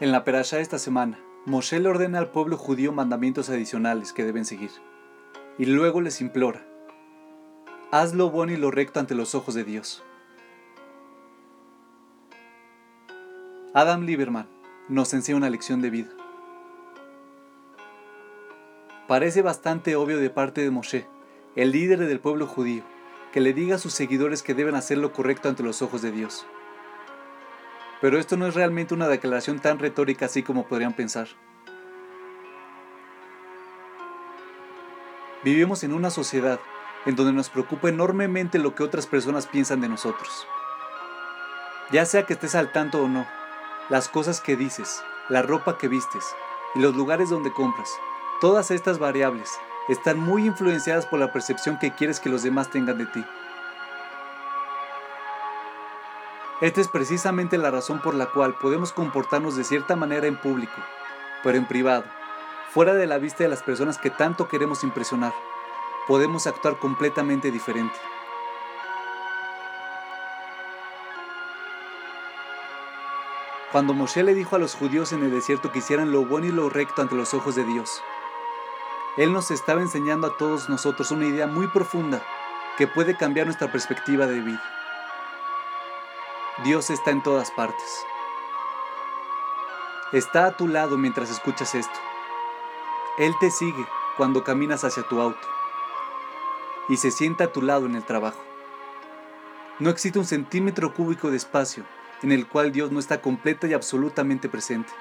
En la perashá esta semana, Moshe le ordena al pueblo judío mandamientos adicionales que deben seguir, y luego les implora, haz lo bueno y lo recto ante los ojos de Dios. Adam Lieberman nos enseña una lección de vida. Parece bastante obvio de parte de Moshe, el líder del pueblo judío, que le diga a sus seguidores que deben hacer lo correcto ante los ojos de Dios. Pero esto no es realmente una declaración tan retórica así como podrían pensar. Vivimos en una sociedad en donde nos preocupa enormemente lo que otras personas piensan de nosotros. Ya sea que estés al tanto o no, las cosas que dices, la ropa que vistes y los lugares donde compras, todas estas variables están muy influenciadas por la percepción que quieres que los demás tengan de ti. Esta es precisamente la razón por la cual podemos comportarnos de cierta manera en público, pero en privado, fuera de la vista de las personas que tanto queremos impresionar, podemos actuar completamente diferente. Cuando Moshe le dijo a los judíos en el desierto que hicieran lo bueno y lo recto ante los ojos de Dios, Él nos estaba enseñando a todos nosotros una idea muy profunda que puede cambiar nuestra perspectiva de vida. Dios está en todas partes. Está a tu lado mientras escuchas esto. Él te sigue cuando caminas hacia tu auto y se sienta a tu lado en el trabajo. No existe un centímetro cúbico de espacio en el cual Dios no está completa y absolutamente presente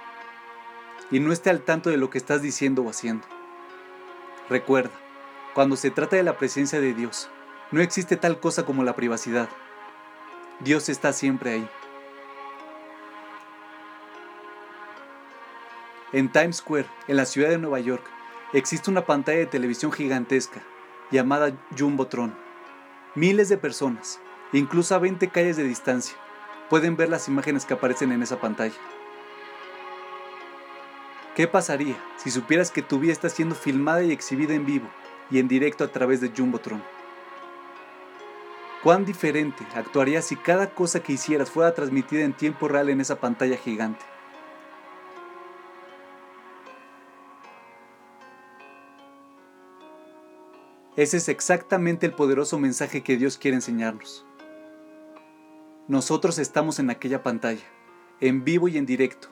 y no esté al tanto de lo que estás diciendo o haciendo. Recuerda, cuando se trata de la presencia de Dios, no existe tal cosa como la privacidad. Dios está siempre ahí. En Times Square, en la ciudad de Nueva York, existe una pantalla de televisión gigantesca llamada Jumbotron. Miles de personas, incluso a 20 calles de distancia, pueden ver las imágenes que aparecen en esa pantalla. ¿Qué pasaría si supieras que tu vida está siendo filmada y exhibida en vivo y en directo a través de Jumbotron? ¿Cuán diferente actuaría si cada cosa que hicieras fuera transmitida en tiempo real en esa pantalla gigante? Ese es exactamente el poderoso mensaje que Dios quiere enseñarnos. Nosotros estamos en aquella pantalla, en vivo y en directo,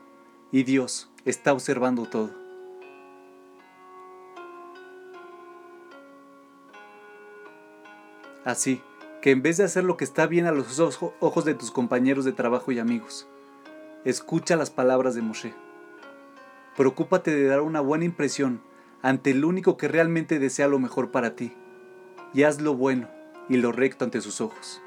y Dios está observando todo. Así, que en vez de hacer lo que está bien a los ojos de tus compañeros de trabajo y amigos, escucha las palabras de Moshe. Preocúpate de dar una buena impresión ante el único que realmente desea lo mejor para ti, y haz lo bueno y lo recto ante sus ojos.